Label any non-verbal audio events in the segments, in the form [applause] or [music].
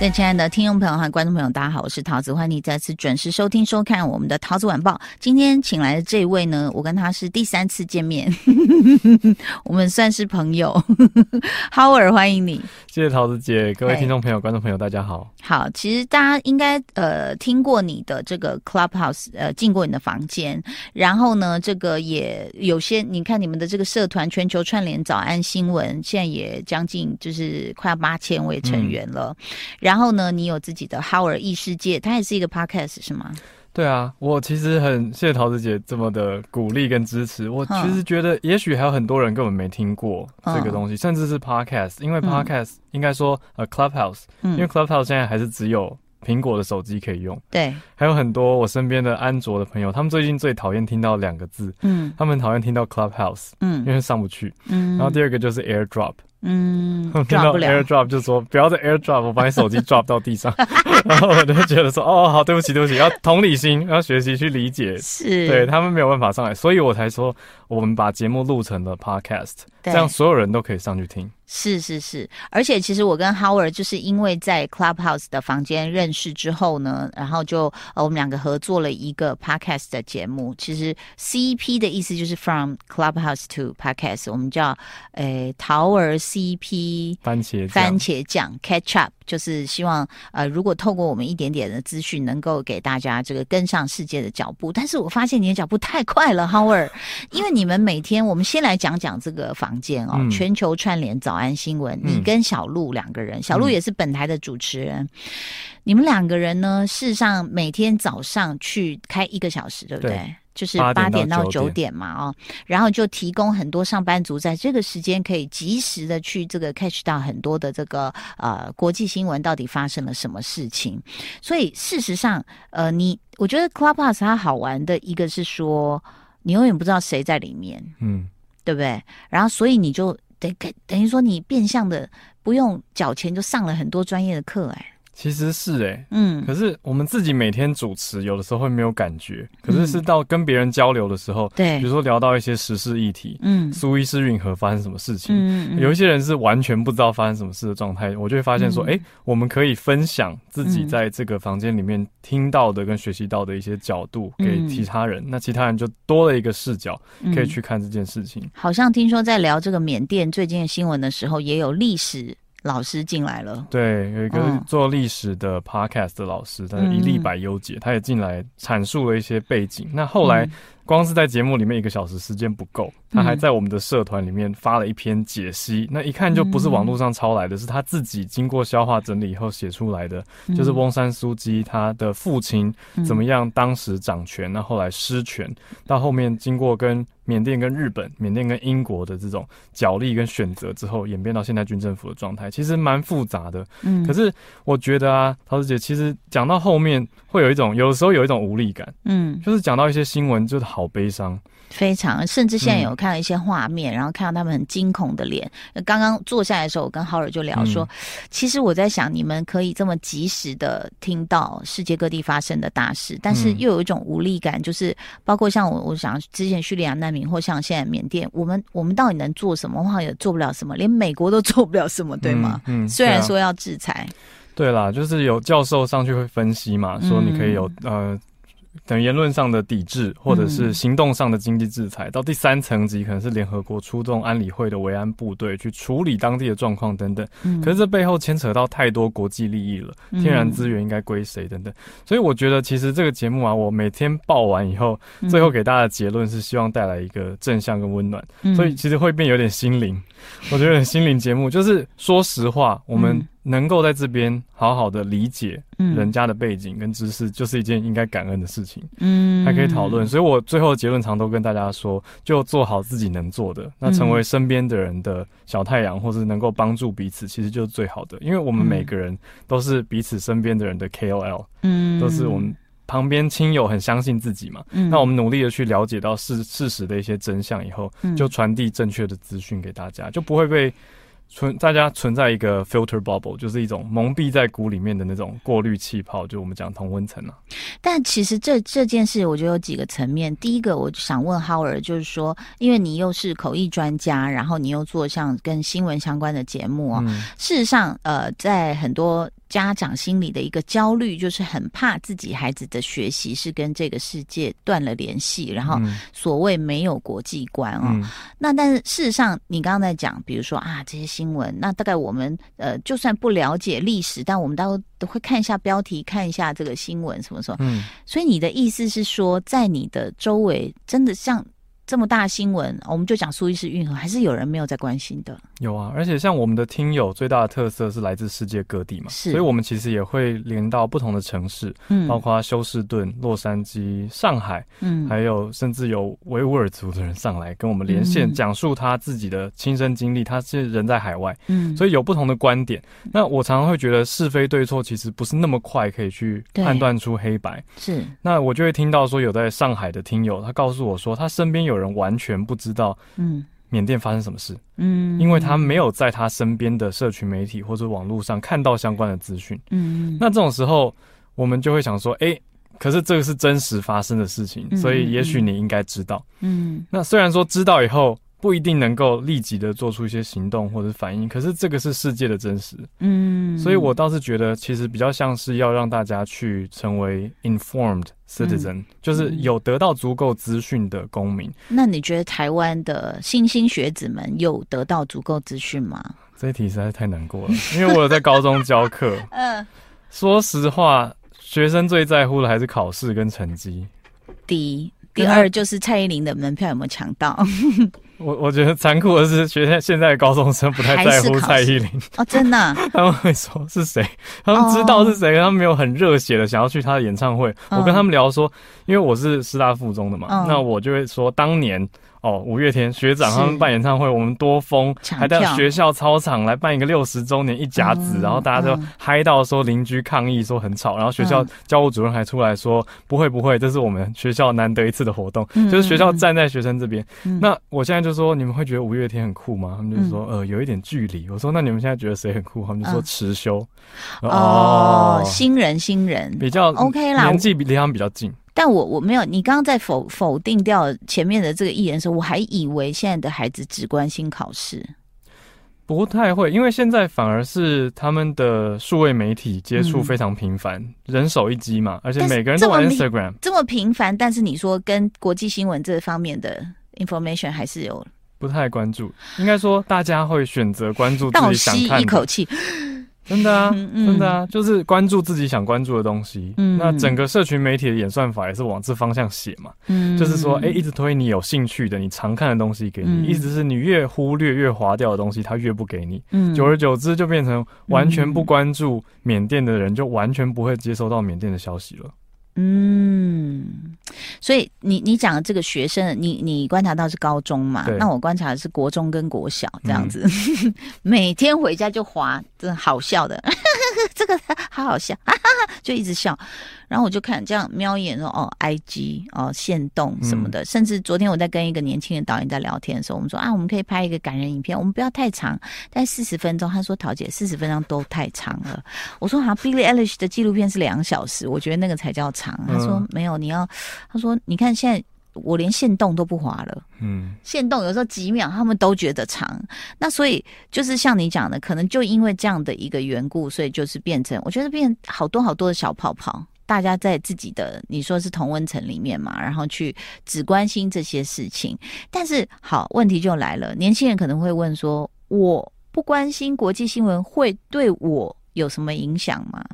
各位亲爱的听众朋友和观众朋友，大家好，我是桃子，欢迎你再次准时收听收看我们的桃子晚报。今天请来的这一位呢，我跟他是第三次见面，[laughs] 我们算是朋友。Howard，欢迎你，谢谢桃子姐，各位听众朋友、观众朋友，大家好。好，其实大家应该呃听过你的这个 Clubhouse，呃进过你的房间，然后呢，这个也有些你看你们的这个社团全球串联早安新闻，现在也将近就是快要八千位成员了。嗯然后呢，你有自己的 Howard 异世界，它也是一个 podcast 是吗？对啊，我其实很谢谢桃子姐这么的鼓励跟支持。我其实觉得，也许还有很多人根本没听过这个东西，嗯、甚至是 podcast，因为 podcast、嗯、应该说呃 Clubhouse，、嗯、因为 Clubhouse 现在还是只有苹果的手机可以用。对，还有很多我身边的安卓的朋友，他们最近最讨厌听到两个字，嗯，他们讨厌听到 Clubhouse，嗯，因为上不去，嗯，然后第二个就是 AirDrop。嗯，听到 AirDrop 就说不要再 AirDrop，我把你手机 drop 到地上，[laughs] 然后我就觉得说哦，好，对不起，对不起，要同理心，要学习去理解，是。对他们没有办法上来，所以我才说我们把节目录成了 Podcast，这样所有人都可以上去听。是是是，而且其实我跟 Howard 就是因为在 Clubhouse 的房间认识之后呢，然后就呃我们两个合作了一个 Podcast 的节目。其实 CP 的意思就是 From Clubhouse to Podcast，我们叫诶桃儿 CP 番茄番茄酱 Catch Up。就是希望，呃，如果透过我们一点点的资讯，能够给大家这个跟上世界的脚步。但是我发现你的脚步太快了，Howard，[laughs] 因为你们每天，我们先来讲讲这个房间哦，嗯、全球串联早安新闻，你跟小鹿两个人，小鹿也是本台的主持人，嗯、你们两个人呢，事实上每天早上去开一个小时，对不对？对就是八点到九点嘛，哦，然后就提供很多上班族在这个时间可以及时的去这个 catch 到很多的这个呃国际新闻到底发生了什么事情。所以事实上，呃，你我觉得 Clubhouse 它好玩的一个是说，你永远不知道谁在里面，嗯，对不对？然后所以你就等等于说你变相的不用缴钱就上了很多专业的课，哎。其实是哎、欸，嗯，可是我们自己每天主持，有的时候会没有感觉。可是是到跟别人交流的时候，对、嗯，比如说聊到一些时事议题，嗯，苏伊士运河发生什么事情，嗯，有一些人是完全不知道发生什么事的状态，我就会发现说，哎、我们可以分享自己在这个房间里面听到的跟学习到的一些角度给其他人，嗯、那其他人就多了一个视角，可以去看这件事情。嗯、好像听说在聊这个缅甸最近的新闻的时候，也有历史。老师进来了，对，有一个做历史的 podcast 的老师，他是一历百优解，他也进来阐述了一些背景。那后来。光是在节目里面一个小时时间不够，他还在我们的社团里面发了一篇解析，嗯、那一看就不是网络上抄来的，是他自己经过消化整理以后写出来的，嗯、就是翁山苏姬他的父亲怎么样当时掌权，那，后来失权，到后面经过跟缅甸跟日本、缅甸跟英国的这种角力跟选择之后，演变到现在军政府的状态，其实蛮复杂的。嗯，可是我觉得啊，陶子姐其实讲到后面会有一种，有时候有一种无力感。嗯，就是讲到一些新闻，就是。好悲伤，非常，甚至现在有看到一些画面，嗯、然后看到他们很惊恐的脸。刚刚坐下来的时候，我跟浩尔就聊说，嗯、其实我在想，你们可以这么及时的听到世界各地发生的大事，但是又有一种无力感，就是包括像我，我想之前叙利亚难民，或像现在缅甸，我们我们到底能做什么？话也做不了什么，连美国都做不了什么，对吗？嗯，嗯虽然说要制裁，对啦，就是有教授上去会分析嘛，说你可以有、嗯、呃。等言论上的抵制，或者是行动上的经济制裁，嗯、到第三层级可能是联合国出动安理会的维安部队去处理当地的状况等等。嗯、可是这背后牵扯到太多国际利益了，嗯、天然资源应该归谁等等。所以我觉得其实这个节目啊，我每天报完以后，最后给大家的结论是希望带来一个正向跟温暖。嗯、所以其实会变有点心灵，我觉得心灵节目就是说实话，我们。能够在这边好好的理解人家的背景跟知识，就是一件应该感恩的事情。嗯，还可以讨论。所以我最后的结论常都跟大家说，就做好自己能做的，那成为身边的人的小太阳，或是能够帮助彼此，其实就是最好的。因为我们每个人都是彼此身边的人的 KOL，嗯，都是我们旁边亲友很相信自己嘛。嗯，那我们努力的去了解到事事实的一些真相以后，就传递正确的资讯给大家，就不会被。存大家存在一个 filter bubble，就是一种蒙蔽在鼓里面的那种过滤气泡，就我们讲同温层啊。但其实这这件事，我觉得有几个层面。第一个，我想问 Howard，就是说，因为你又是口译专家，然后你又做像跟新闻相关的节目啊、哦，嗯、事实上，呃，在很多。家长心里的一个焦虑，就是很怕自己孩子的学习是跟这个世界断了联系，然后所谓没有国际观哦。嗯、那但是事实上，你刚刚在讲，比如说啊这些新闻，那大概我们呃就算不了解历史，但我们都都会看一下标题，看一下这个新闻什么什么。嗯。所以你的意思是说，在你的周围，真的像。这么大新闻，我们就讲苏伊士运河，还是有人没有在关心的？有啊，而且像我们的听友最大的特色是来自世界各地嘛，是，所以我们其实也会连到不同的城市，嗯，包括休斯顿、洛杉矶、上海，嗯，还有甚至有维吾尔族的人上来跟我们连线，嗯、讲述他自己的亲身经历。他是人在海外，嗯，所以有不同的观点。那我常常会觉得是非对错其实不是那么快可以去判断出黑白，是。那我就会听到说有在上海的听友，他告诉我说他身边有人完全不知道，嗯，缅甸发生什么事，嗯，因为他没有在他身边的社群媒体或者网络上看到相关的资讯，嗯，那这种时候我们就会想说，哎，可是这个是真实发生的事情，所以也许你应该知道，嗯，那虽然说知道以后。不一定能够立即的做出一些行动或者反应，可是这个是世界的真实，嗯，所以我倒是觉得其实比较像是要让大家去成为 informed citizen，嗯，就是有得到足够资讯的公民。那你觉得台湾的新兴学子们有得到足够资讯吗？这一题实在是太难过了，因为我有在高中教课，[laughs] 嗯，说实话，学生最在乎的还是考试跟成绩。第一，第二就是蔡依林的门票有没有抢到？我我觉得残酷的是，学现现在的高中生不太在乎蔡依林哦，真的，[laughs] 他们会说是谁，他们知道是谁，他们没有很热血的想要去他的演唱会。我跟他们聊说，因为我是师大附中的嘛，那我就会说当年。哦，五月天学长他们办演唱会，我们多疯，还在学校操场来办一个六十周年一甲子，嗯、然后大家就嗨到说邻居抗议说很吵，然后学校教务主任还出来说、嗯、不会不会，这是我们学校难得一次的活动，嗯、就是学校站在学生这边。嗯、那我现在就说，你们会觉得五月天很酷吗？他们就说呃有一点距离。我说那你们现在觉得谁很酷？他们就说持修。嗯、哦，新人新人比较 OK 啦，年纪比离他们比较近。但我我没有，你刚刚在否否定掉前面的这个艺人的时候，我还以为现在的孩子只关心考试，不太会，因为现在反而是他们的数位媒体接触非常频繁，嗯、人手一机嘛，而且每个人都玩 Instagram，这么频繁，但是你说跟国际新闻这方面的 information 还是有不太关注，应该说大家会选择关注自己想看的，倒吸一口气。真的啊，真的啊，就是关注自己想关注的东西。嗯，那整个社群媒体的演算法也是往这方向写嘛。嗯，就是说，哎、欸，一直推你有兴趣的、你常看的东西给你，嗯、意思是你越忽略、越划掉的东西，它越不给你。嗯，久而久之就变成完全不关注缅甸的人，就完全不会接收到缅甸的消息了。嗯，所以你你讲的这个学生，你你观察到是高中嘛？那我观察的是国中跟国小这样子，嗯、[laughs] 每天回家就滑，真的好笑的，[laughs] 这个好好笑，哈哈哈，就一直笑。然后我就看这样瞄一眼说哦，IG 哦，线动什么的，嗯、甚至昨天我在跟一个年轻的导演在聊天的时候，我们说啊，我们可以拍一个感人影片，我们不要太长，但四十分钟。他说桃姐四十分钟都太长了。我说好像 Billie Eilish 的纪录片是两小时，我觉得那个才叫长。他说没有，你要他说你看现在我连线动都不滑了，嗯，线动有时候几秒他们都觉得长。那所以就是像你讲的，可能就因为这样的一个缘故，所以就是变成我觉得变好多好多的小泡泡。大家在自己的你说是同温层里面嘛，然后去只关心这些事情。但是好，问题就来了，年轻人可能会问说：我不关心国际新闻，会对我有什么影响吗？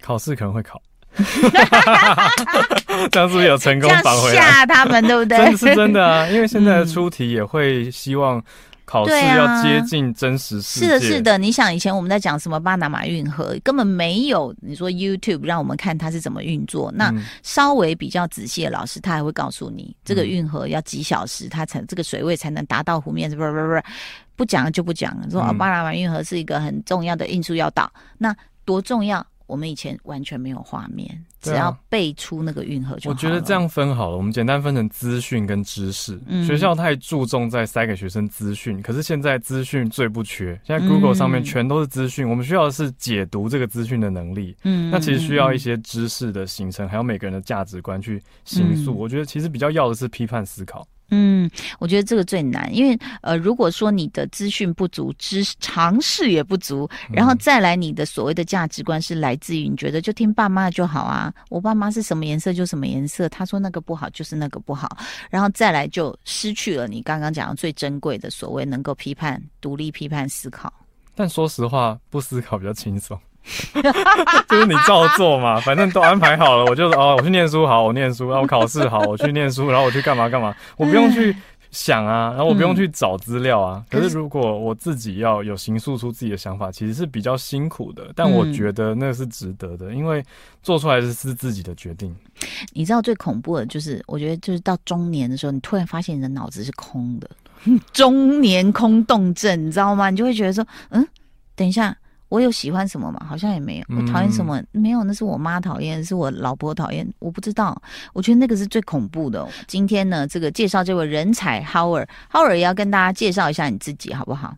考试可能会考，[laughs] 这样是不是有成功返回来？吓他们对不对？真是真的啊，因为现在的出题也会希望。考试要接近真实世界。是的，是的。你想，以前我们在讲什么巴拿马运河，根本没有你说 YouTube 让我们看它是怎么运作。那稍微比较仔细的老师，他还会告诉你，这个运河要几小时，它才这个水位才能达到湖面。不不不不，不讲就不讲。说巴拿马运河是一个很重要的运输要道，那多重要？我们以前完全没有画面，啊、只要背出那个运河就好了。我觉得这样分好了，我们简单分成资讯跟知识。嗯、学校太注重在塞给学生资讯，可是现在资讯最不缺，现在 Google 上面全都是资讯，嗯、我们需要的是解读这个资讯的能力。嗯，那其实需要一些知识的形成，还有每个人的价值观去形塑。嗯、我觉得其实比较要的是批判思考。嗯，我觉得这个最难，因为呃，如果说你的资讯不足，知尝试也不足，然后再来你的所谓的价值观是来自于你觉得就听爸妈的就好啊，我爸妈是什么颜色就什么颜色，他说那个不好就是那个不好，然后再来就失去了你刚刚讲的最珍贵的所谓能够批判、独立批判思考。但说实话，不思考比较轻松。[laughs] 就是你照做嘛，反正都安排好了，我就哦，我去念书好，我念书，然后我考试好，我去念书，然后我去干嘛干嘛，我不用去想啊，然后我不用去找资料啊。可是如果我自己要有形塑出自己的想法，其实是比较辛苦的，但我觉得那是值得的，因为做出来的是自己的决定。你知道最恐怖的就是，我觉得就是到中年的时候，你突然发现你的脑子是空的，中年空洞症，你知道吗？你就会觉得说，嗯，等一下。我有喜欢什么吗？好像也没有。我讨厌什么？嗯、没有，那是我妈讨厌，是我老婆讨厌。我不知道。我觉得那个是最恐怖的。今天呢，这个介绍这位人才 Howard，Howard 也要跟大家介绍一下你自己，好不好？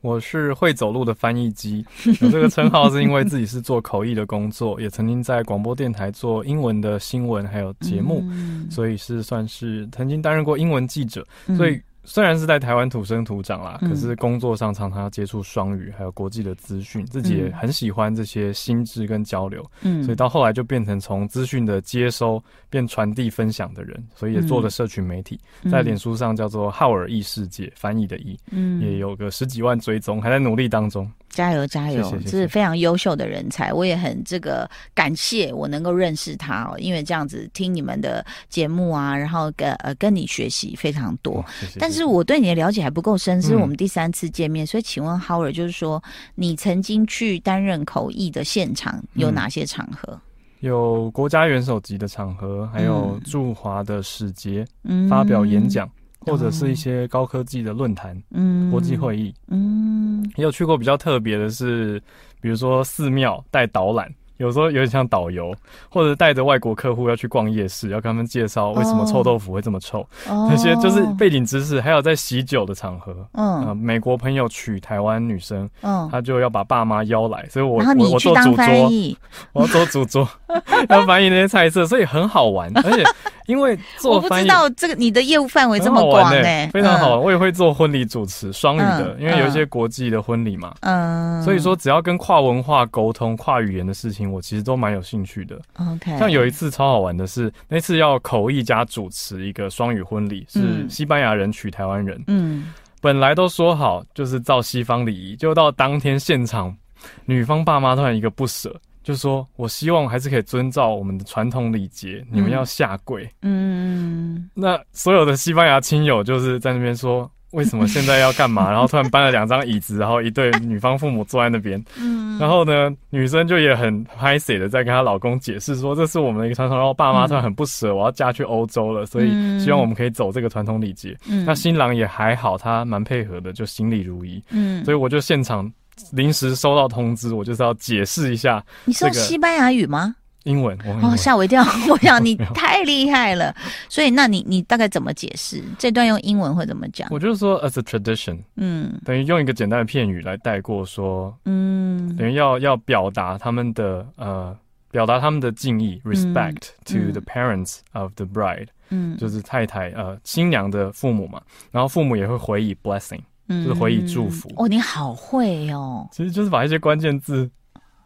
我是会走路的翻译机，有这个称号是因为自己是做口译的工作，[laughs] 也曾经在广播电台做英文的新闻还有节目，嗯、所以是算是曾经担任过英文记者，所以。嗯虽然是在台湾土生土长啦，嗯、可是工作上常常要接触双语，还有国际的资讯，自己也很喜欢这些心智跟交流，嗯，所以到后来就变成从资讯的接收变传递分享的人，所以也做了社群媒体，嗯、在脸书上叫做浩尔译世界，翻译的译，嗯，也有个十几万追踪，还在努力当中。加油加油！这是非常优秀的人才，我也很这个感谢我能够认识他哦，因为这样子听你们的节目啊，然后跟呃跟你学习非常多。谢谢，但是我对你的了解还不够深，是我们第三次见面，嗯、所以请问 Howard，就是说你曾经去担任口译的现场有哪些场合？嗯、有国家元首级的场合，还有驻华的使节、嗯、发表演讲。或者是一些高科技的论坛、嗯，国际会议，嗯，也有去过比较特别的是，比如说寺庙带导览。有时候有点像导游，或者带着外国客户要去逛夜市，要跟他们介绍为什么臭豆腐会这么臭，那些、oh. 就是背景知识。还有在喜酒的场合，嗯、呃，美国朋友娶台湾女生，嗯，他就要把爸妈邀来，所以我我我做主桌，[laughs] 我要做主桌，[laughs] 要翻译那些菜色，所以很好玩。而且因为做 [laughs] 我不知道这个你的业务范围这么广哎、欸，非常好玩。我也会做婚礼主持，双语的，嗯、因为有一些国际的婚礼嘛，嗯，所以说只要跟跨文化沟通、跨语言的事情。我其实都蛮有兴趣的。OK，像有一次超好玩的是，那次要口译加主持一个双语婚礼，是西班牙人娶台湾人。嗯，本来都说好就是照西方礼仪，就到当天现场，女方爸妈突然一个不舍，就说：“我希望还是可以遵照我们的传统礼节，你们要下跪。”嗯，那所有的西班牙亲友就是在那边说。为什么现在要干嘛？[laughs] 然后突然搬了两张椅子，然后一对女方父母坐在那边。嗯，然后呢，女生就也很拍谢的在跟她老公解释说，这是我们的一个传统。然后爸妈突然很不舍，我要嫁去欧洲了，所以希望我们可以走这个传统礼节。嗯，那新郎也还好，他蛮配合的，就行礼如一。嗯，所以我就现场临时收到通知，我就是要解释一下。你说西班牙语吗？英文，哦，吓我一跳！[laughs] 我想你太厉害了，[laughs] 所以那你你大概怎么解释这段用英文会怎么讲？我就是说，as a tradition，嗯，等于用一个简单的片语来带过说，嗯，等于要要表达他们的呃，表达他们的敬意，respect to the parents of the bride，嗯，就是太太呃新娘的父母嘛，然后父母也会回以 blessing，就是回以祝福。哦，你好会哦，其实就是把一些关键字。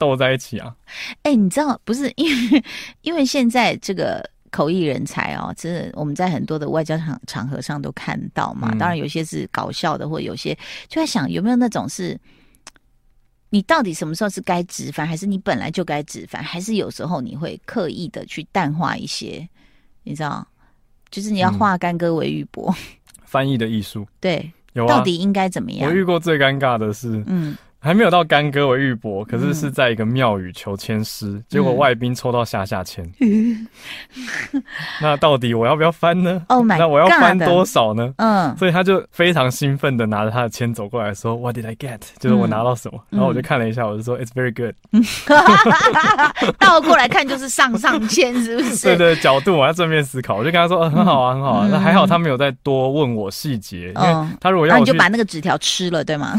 斗在一起啊！哎、欸，你知道不是 [laughs] 因为因为现在这个口译人才哦，真的我们在很多的外交场场合上都看到嘛。嗯、当然有些是搞笑的，或有些就在想有没有那种是，你到底什么时候是该直翻，还是你本来就该直翻，还是有时候你会刻意的去淡化一些？你知道，就是你要化干戈为玉帛，[laughs] 翻译的艺术。对，有、啊、到底应该怎么样？我遇过最尴尬的是，嗯。还没有到干戈为玉帛，可是是在一个庙宇求签诗，嗯、结果外宾抽到下下签。嗯、[laughs] 那到底我要不要翻呢？Oh my 那我要翻多少呢？嗯，所以他就非常兴奋的拿着他的签走过来说：“What did I get？” 就是我拿到什么？嗯、然后我就看了一下，我就说：“It's very good。[laughs] ”倒过来看就是上上签，是不是？[laughs] 对对，角度我要正面思考。我就跟他说：“呃、很好啊，很好啊。嗯”那还好他没有再多问我细节，嗯、因为他如果要我，那你就把那个纸条吃了，对吗？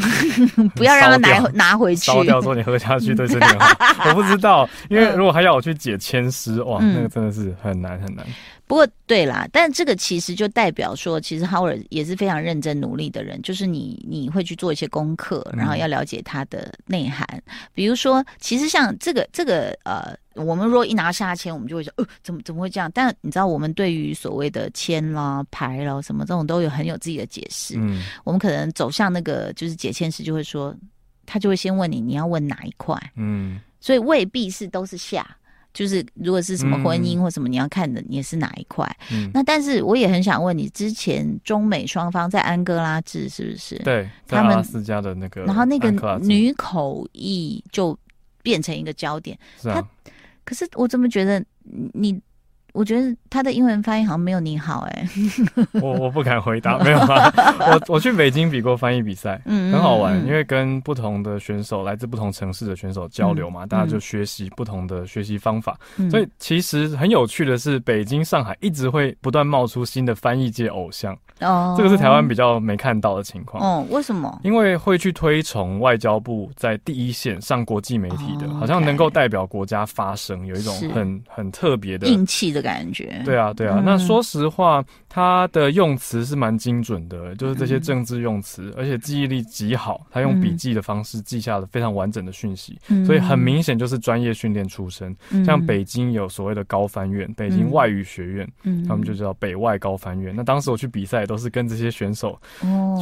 不要让他拿。拿回去烧掉之后你喝下去对身体好，[laughs] 我不知道，因为如果还要我去解千丝，哇，那个真的是很难很难。不过对啦，但这个其实就代表说，其实 Howard 也是非常认真努力的人，就是你你会去做一些功课，然后要了解它的内涵。比如说，其实像这个这个呃，我们如果一拿下签，我们就会说，呃，怎么怎么会这样？但你知道，我们对于所谓的签啦、牌啦什么这种，都有很有自己的解释。嗯，我们可能走向那个就是解签师就会说。他就会先问你，你要问哪一块？嗯，所以未必是都是下，就是如果是什么婚姻或什么，你要看的你也是哪一块？嗯，那但是我也很想问你，之前中美双方在安哥拉治是不是？对，他们私家的那个，然后那个女口译就变成一个焦点。是啊，他可是我怎么觉得你？我觉得他的英文发音好像没有你好哎，[laughs] 我我不敢回答，没有啊，[laughs] 我我去北京比过翻译比赛，嗯，很好玩，因为跟不同的选手，来自不同城市的选手交流嘛，大家就学习不同的学习方法，所以其实很有趣的是，北京、上海一直会不断冒出新的翻译界偶像，哦，这个是台湾比较没看到的情况，哦，为什么？因为会去推崇外交部在第一线上国际媒体的，好像能够代表国家发声，有一种很很特别的硬气的。感觉对啊，对啊。嗯、那说实话，他的用词是蛮精准的，就是这些政治用词，嗯、而且记忆力极好。他用笔记的方式记下了非常完整的讯息，嗯、所以很明显就是专业训练出身。嗯、像北京有所谓的高翻院，北京外语学院，嗯、他们就叫北外高翻院。那当时我去比赛，都是跟这些选手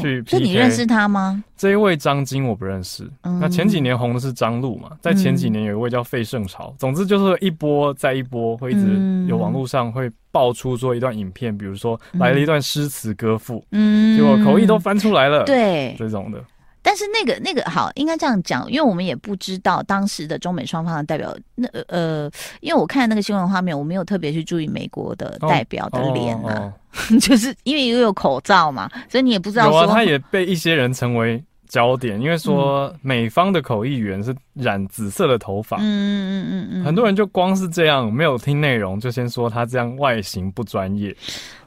去 PK。哦，你认识他吗？这一位张晶我不认识。嗯、那前几年红的是张璐嘛，在前几年有一位叫费圣潮。总之就是一波再一波，会一直有网络上会爆出说一段影片，比如说来了一段诗词歌赋，嗯，结果口译都翻出来了，对，这种的。但是那个那个好，应该这样讲，因为我们也不知道当时的中美双方的代表，那呃，因为我看那个新闻画面，我没有特别去注意美国的代表的脸啊，哦哦哦、就是因为又有口罩嘛，所以你也不知道说，有啊，他也被一些人成为。焦点，因为说美方的口译员是染紫色的头发，嗯嗯嗯嗯，很多人就光是这样没有听内容，就先说他这样外形不专业，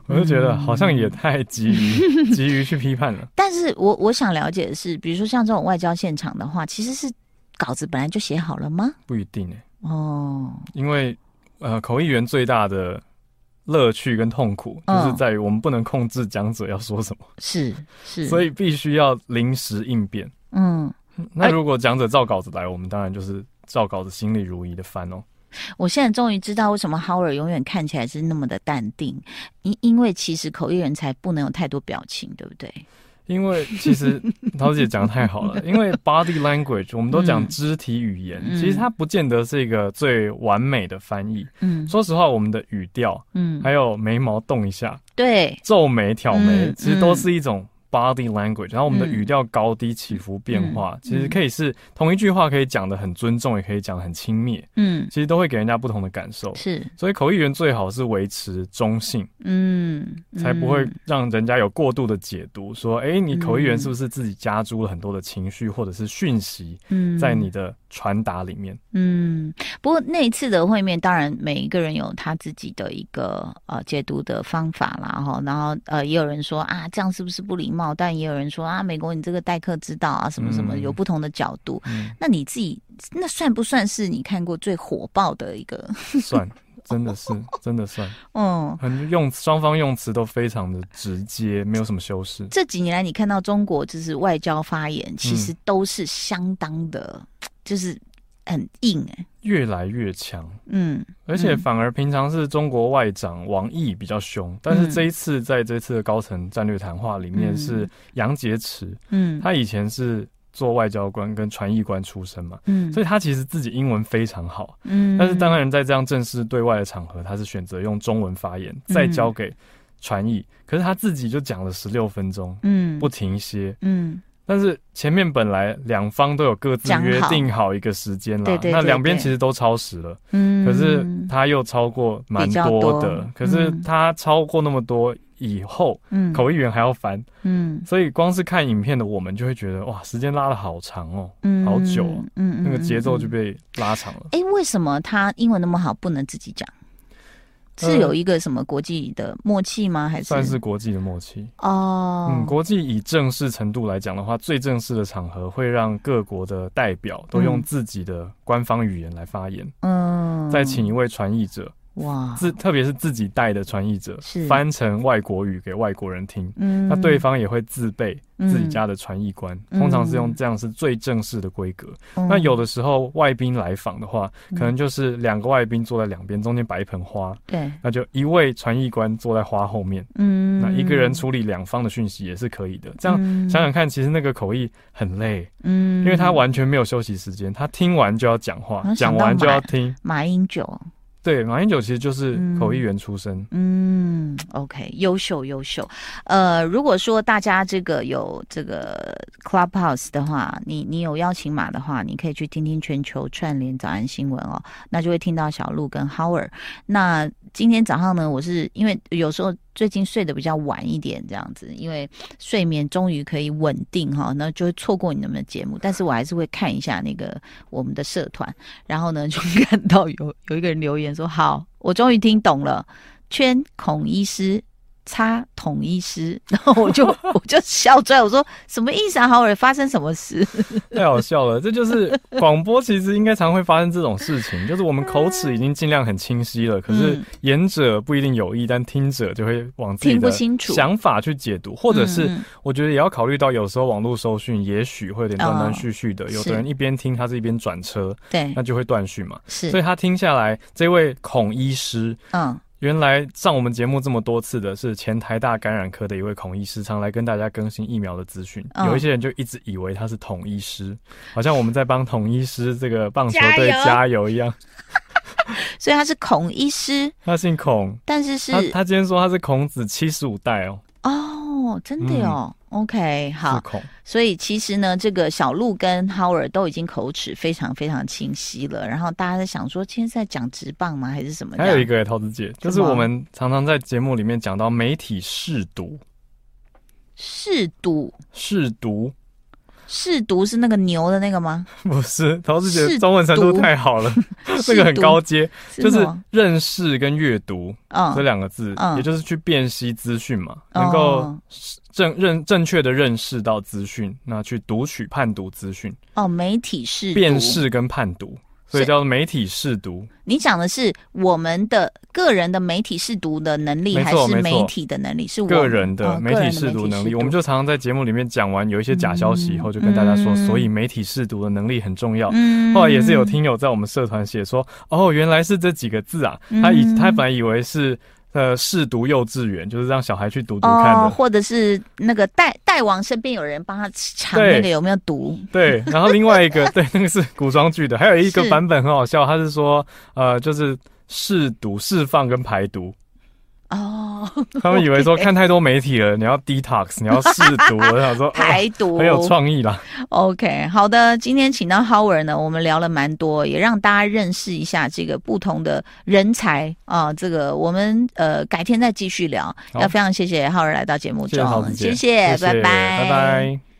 我就觉得好像也太急于 [laughs] 急于去批判了。但是我我想了解的是，比如说像这种外交现场的话，其实是稿子本来就写好了吗？不一定诶。哦，因为呃，口译员最大的。乐趣跟痛苦就是在于我们不能控制讲者要说什么，[laughs] 是是，所以必须要临时应变。嗯，那如果讲者照稿子来，我们当然就是照稿子，心里如一的翻哦。我现在终于知道为什么 Howard 永远看起来是那么的淡定，因因为其实口译人才不能有太多表情，对不对？因为其实 [laughs] 桃子姐讲的太好了，[laughs] 因为 body language 我们都讲肢体语言，嗯、其实它不见得是一个最完美的翻译。嗯，说实话，我们的语调，嗯，还有眉毛动一下，对，皱眉挑眉，嗯、其实都是一种。Body language，然后我们的语调高低起伏变化，嗯、其实可以是同一句话，可以讲的很尊重，也可以讲的很轻蔑。嗯，其实都会给人家不同的感受。是，所以口译员最好是维持中性，嗯，才不会让人家有过度的解读，说，哎，你口译员是不是自己加诸了很多的情绪或者是讯息，在你的传达里面。嗯，不过那一次的会面，当然每一个人有他自己的一个呃解读的方法啦，哈，然后呃也有人说啊，这样是不是不礼貌？但也有人说啊，美国你这个待客之道啊，什么什么，有不同的角度。嗯，那你自己那算不算是你看过最火爆的一个？算，[laughs] 真的是，真的算。[laughs] 嗯，很用双方用词都非常的直接，没有什么修饰。这几年来，你看到中国就是外交发言，其实都是相当的，就是。很硬哎、欸，越来越强，嗯，而且反而平常是中国外长王毅比较凶，嗯、但是这一次在这次的高层战略谈话里面是杨洁篪，嗯，他以前是做外交官跟传译官出身嘛，嗯，所以他其实自己英文非常好，嗯，但是当然在这样正式对外的场合，他是选择用中文发言，再交给传译，可是他自己就讲了十六分钟，嗯，不停歇，嗯。但是前面本来两方都有各自约定好一个时间了，那两边其实都超时了，嗯，可是他又超过蛮多的，多。可是他超过那么多以后，嗯，口译员还要烦，嗯，所以光是看影片的我们就会觉得哇，时间拉的好长哦，嗯，好久，嗯，那个节奏就被拉长了。哎、欸，为什么他英文那么好，不能自己讲？是有一个什么国际的默契吗？还是算是国际的默契哦？嗯，国际以正式程度来讲的话，最正式的场合会让各国的代表都用自己的官方语言来发言。嗯，再请一位传译者。哇，自特别是自己带的传译者，是。翻成外国语给外国人听，嗯，那对方也会自备自己家的传译官，嗯，通常是用这样是最正式的规格。嗯，那有的时候外宾来访的话，嗯，可能就是两个外宾坐在两边，中间摆一盆花，对，那就一位传译官坐在花后面，嗯，那一个人处理两方的讯息也是可以的。这样想想看，其实那个口译很累，嗯，因为他完全没有休息时间，他听完就要讲话，讲完就要听。马英九。对，马英九其实就是口译员出身。嗯，嗯，OK，优秀优秀。呃，如果说大家这个有这个 Clubhouse 的话，你你有邀请码的话，你可以去听听全球串联早安新闻哦，那就会听到小鹿跟 Howard。那今天早上呢，我是因为有时候。最近睡得比较晚一点，这样子，因为睡眠终于可以稳定哈，那就会错过你们的节目。但是我还是会看一下那个我们的社团，然后呢，就 [laughs] 看到有有一个人留言说：“好，我终于听懂了，圈孔医师。”差统一师，[laughs] 然后我就 [laughs] 我就笑出来，我说什么意思啊？好尔发生什么事？[laughs] 太好笑了，这就是广播，其实应该常会发生这种事情，就是我们口齿已经尽量很清晰了，可是言者不一定有意，但听者就会往自己的想法去解读，或者是我觉得也要考虑到，有时候网络收讯也许会有点断断续续的，有的人一边听他是一边转车，对，那就会断续嘛，是，所以他听下来，这位孔医师，嗯。原来上我们节目这么多次的是前台大感染科的一位孔医师，常来跟大家更新疫苗的资讯。Oh. 有一些人就一直以为他是统医师，好像我们在帮统医师这个棒球队加油一样。[laughs] 所以他是孔医师，他姓孔，但是是他，他今天说他是孔子七十五代哦。哦，oh, 真的哦。嗯 OK，好，所以其实呢，这个小鹿跟 Howard 都已经口齿非常非常清晰了。然后大家在想说，今天是在讲直棒吗，还是什么？还有一个陶子姐，就是我们常常在节目里面讲到媒体试读，试读，试读。识读是那个牛的那个吗？[laughs] 不是，陶子姐中文程度太好了，[laughs] 那个很高阶，就是认识跟阅读这两个字，也就是去辨析资讯嘛，能够正认正确的认识到资讯，那去读取判读资讯。哦，媒体是辨识跟判读。所以叫做媒体试读。你讲的是我们的个人的媒体试读的能力，还是媒体的能力？是个人的媒体试读能力。我们就常常在节目里面讲完有一些假消息以后，就跟大家说，所以媒体试读的能力很重要。后来也是有听友在我们社团写说，哦，原来是这几个字啊，他以他本来以为是。呃，试读幼稚园就是让小孩去读读看的，哦、或者是那个代代王身边有人帮他查那个有没有毒？对，然后另外一个 [laughs] 对，那个是古装剧的，还有一个版本很好笑，他是说呃，就是试毒、释放跟排毒。哦，[laughs] 他们以为说 [laughs] 看太多媒体了，你要 detox，[laughs] 你要试毒，我想说排毒很有创意啦。OK，好的，今天请到 Howard 呢，我们聊了蛮多，也让大家认识一下这个不同的人才啊。这个我们呃改天再继续聊。要非常谢谢 Howard 来到节目中，谢谢，谢谢，拜拜，拜拜。